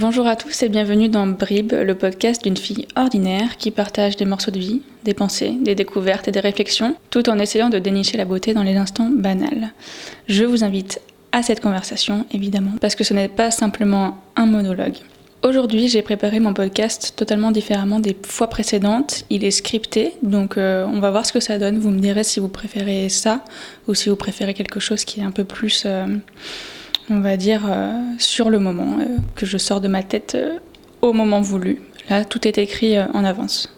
Bonjour à tous et bienvenue dans Brib, le podcast d'une fille ordinaire qui partage des morceaux de vie, des pensées, des découvertes et des réflexions, tout en essayant de dénicher la beauté dans les instants banals. Je vous invite à cette conversation, évidemment, parce que ce n'est pas simplement un monologue. Aujourd'hui, j'ai préparé mon podcast totalement différemment des fois précédentes. Il est scripté, donc euh, on va voir ce que ça donne. Vous me direz si vous préférez ça ou si vous préférez quelque chose qui est un peu plus... Euh, on va dire, euh, sur le moment, euh, que je sors de ma tête euh, au moment voulu. Là, tout est écrit en avance.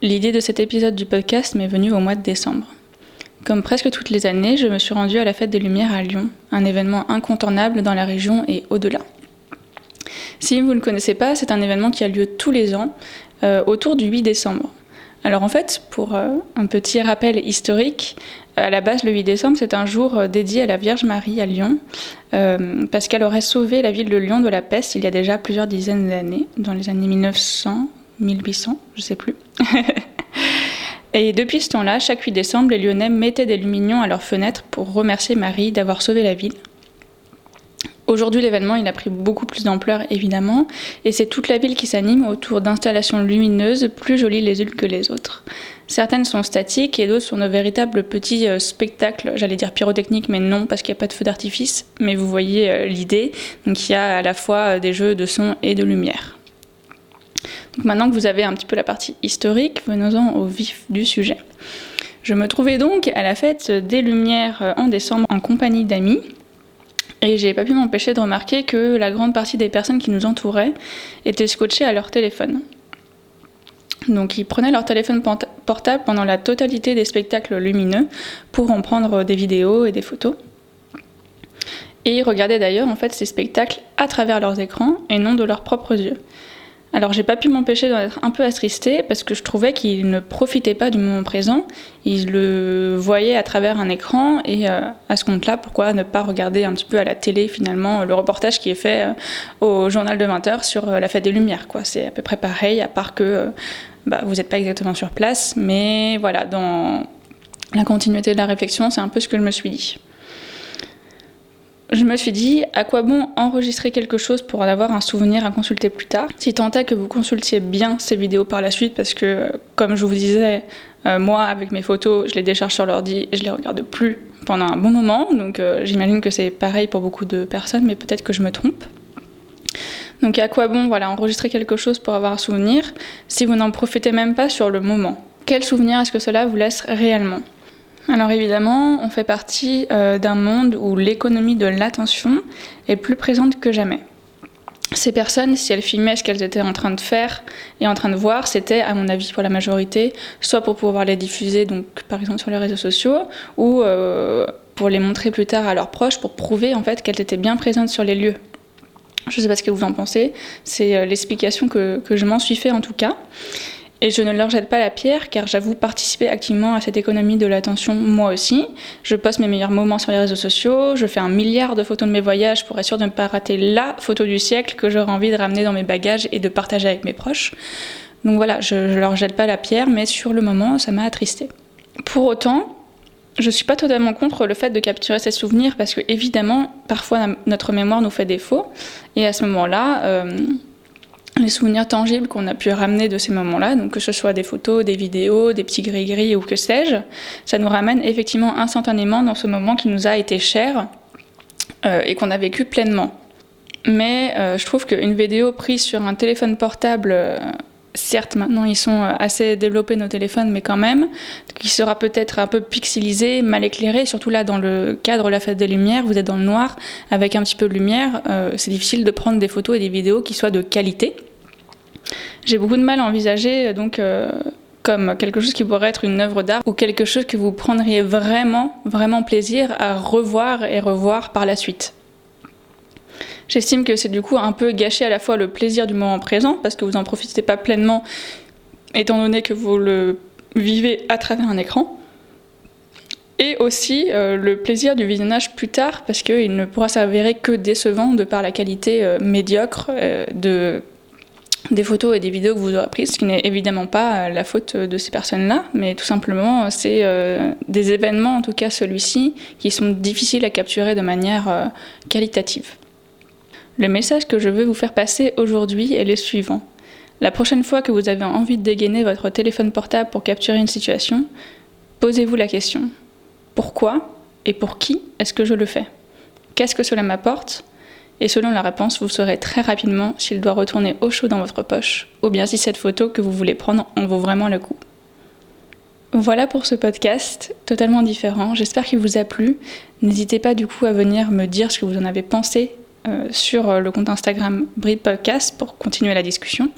L'idée de cet épisode du podcast m'est venue au mois de décembre. Comme presque toutes les années, je me suis rendue à la Fête des Lumières à Lyon, un événement incontournable dans la région et au-delà. Si vous ne connaissez pas, c'est un événement qui a lieu tous les ans euh, autour du 8 décembre. Alors en fait, pour euh, un petit rappel historique, euh, à la base, le 8 décembre, c'est un jour dédié à la Vierge Marie à Lyon, parce qu'elle aurait sauvé la ville de Lyon de la peste il y a déjà plusieurs dizaines d'années, dans les années 1900, 1800, je sais plus. Et depuis ce temps-là, chaque 8 décembre, les Lyonnais mettaient des lumignons à leurs fenêtres pour remercier Marie d'avoir sauvé la ville. Aujourd'hui, l'événement, a pris beaucoup plus d'ampleur, évidemment, et c'est toute la ville qui s'anime autour d'installations lumineuses plus jolies les unes que les autres. Certaines sont statiques et d'autres sont de véritables petits euh, spectacles, j'allais dire pyrotechniques, mais non, parce qu'il n'y a pas de feu d'artifice, mais vous voyez euh, l'idée. Donc il y a à la fois euh, des jeux de son et de lumière. Donc maintenant que vous avez un petit peu la partie historique, venons-en au vif du sujet. Je me trouvais donc à la fête des Lumières en décembre en compagnie d'amis. Et j'ai pas pu m'empêcher de remarquer que la grande partie des personnes qui nous entouraient étaient scotchées à leur téléphone. Donc ils prenaient leur téléphone portable pendant la totalité des spectacles lumineux pour en prendre des vidéos et des photos. Et ils regardaient d'ailleurs en fait ces spectacles à travers leurs écrans et non de leurs propres yeux. Alors j'ai pas pu m'empêcher d'en être un peu attristée parce que je trouvais qu'il ne profitait pas du moment présent, il le voyait à travers un écran et euh, à ce compte-là, pourquoi ne pas regarder un petit peu à la télé finalement le reportage qui est fait euh, au journal de 20h sur euh, la fête des Lumières. C'est à peu près pareil à part que bah, vous n'êtes pas exactement sur place, mais voilà, dans la continuité de la réflexion, c'est un peu ce que je me suis dit je me suis dit, à quoi bon enregistrer quelque chose pour en avoir un souvenir à consulter plus tard? Si tant est que vous consultiez bien ces vidéos par la suite, parce que, comme je vous disais, euh, moi, avec mes photos, je les décharge sur l'ordi et je les regarde plus pendant un bon moment. Donc, euh, j'imagine que c'est pareil pour beaucoup de personnes, mais peut-être que je me trompe. Donc, à quoi bon, voilà, enregistrer quelque chose pour avoir un souvenir si vous n'en profitez même pas sur le moment? Quel souvenir est-ce que cela vous laisse réellement? Alors évidemment, on fait partie euh, d'un monde où l'économie de l'attention est plus présente que jamais. Ces personnes, si elles filmaient ce qu'elles étaient en train de faire et en train de voir, c'était, à mon avis, pour la majorité, soit pour pouvoir les diffuser, donc par exemple sur les réseaux sociaux, ou euh, pour les montrer plus tard à leurs proches pour prouver en fait qu'elles étaient bien présentes sur les lieux. Je ne sais pas ce que vous en pensez, c'est euh, l'explication que, que je m'en suis fait en tout cas. Et je ne leur jette pas la pierre car j'avoue participer activement à cette économie de l'attention moi aussi. Je poste mes meilleurs moments sur les réseaux sociaux, je fais un milliard de photos de mes voyages pour être sûr de ne pas rater la photo du siècle que j'aurais envie de ramener dans mes bagages et de partager avec mes proches. Donc voilà, je ne leur jette pas la pierre, mais sur le moment, ça m'a attristé. Pour autant, je ne suis pas totalement contre le fait de capturer ces souvenirs parce que évidemment, parfois notre mémoire nous fait défaut. Et à ce moment-là, euh, les souvenirs tangibles qu'on a pu ramener de ces moments-là, donc que ce soit des photos, des vidéos, des petits gris-gris ou que sais-je, ça nous ramène effectivement instantanément dans ce moment qui nous a été cher euh, et qu'on a vécu pleinement. Mais euh, je trouve qu'une vidéo prise sur un téléphone portable, euh, certes maintenant ils sont assez développés nos téléphones, mais quand même, qui sera peut-être un peu pixelisé, mal éclairé, surtout là dans le cadre de la fête des lumières, vous êtes dans le noir avec un petit peu de lumière, c'est difficile de prendre des photos et des vidéos qui soient de qualité. J'ai beaucoup de mal à envisager euh, donc euh, comme quelque chose qui pourrait être une œuvre d'art ou quelque chose que vous prendriez vraiment, vraiment plaisir à revoir et revoir par la suite. J'estime que c'est du coup un peu gâcher à la fois le plaisir du moment présent parce que vous n'en profitez pas pleinement étant donné que vous le vivez à travers un écran et aussi euh, le plaisir du visionnage plus tard parce qu'il ne pourra s'avérer que décevant de par la qualité médiocre de des photos et des vidéos que vous aurez prises, ce qui n'est évidemment pas la faute de ces personnes-là, mais tout simplement c'est des événements, en tout cas celui-ci, qui sont difficiles à capturer de manière qualitative. Le message que je veux vous faire passer aujourd'hui est le suivant. La prochaine fois que vous avez envie de dégainer votre téléphone portable pour capturer une situation, posez-vous la question. Pourquoi et pour qui est-ce que je le fais? Qu'est-ce que cela m'apporte? Et selon la réponse, vous saurez très rapidement s'il doit retourner au chaud dans votre poche, ou bien si cette photo que vous voulez prendre en vaut vraiment le coup. Voilà pour ce podcast, totalement différent. J'espère qu'il vous a plu. N'hésitez pas du coup à venir me dire ce que vous en avez pensé euh, sur le compte Instagram Breed Podcast pour continuer la discussion.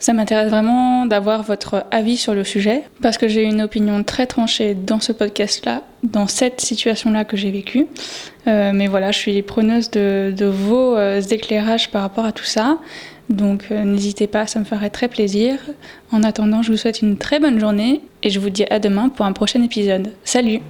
Ça m'intéresse vraiment d'avoir votre avis sur le sujet parce que j'ai une opinion très tranchée dans ce podcast-là, dans cette situation-là que j'ai vécue. Euh, mais voilà, je suis preneuse de, vos euh, éclairages par rapport à tout ça. Donc euh, n'hésitez pas, ça me ferait très plaisir. En attendant, je vous souhaite une très bonne journée et je vous dis à demain pour un prochain épisode. Salut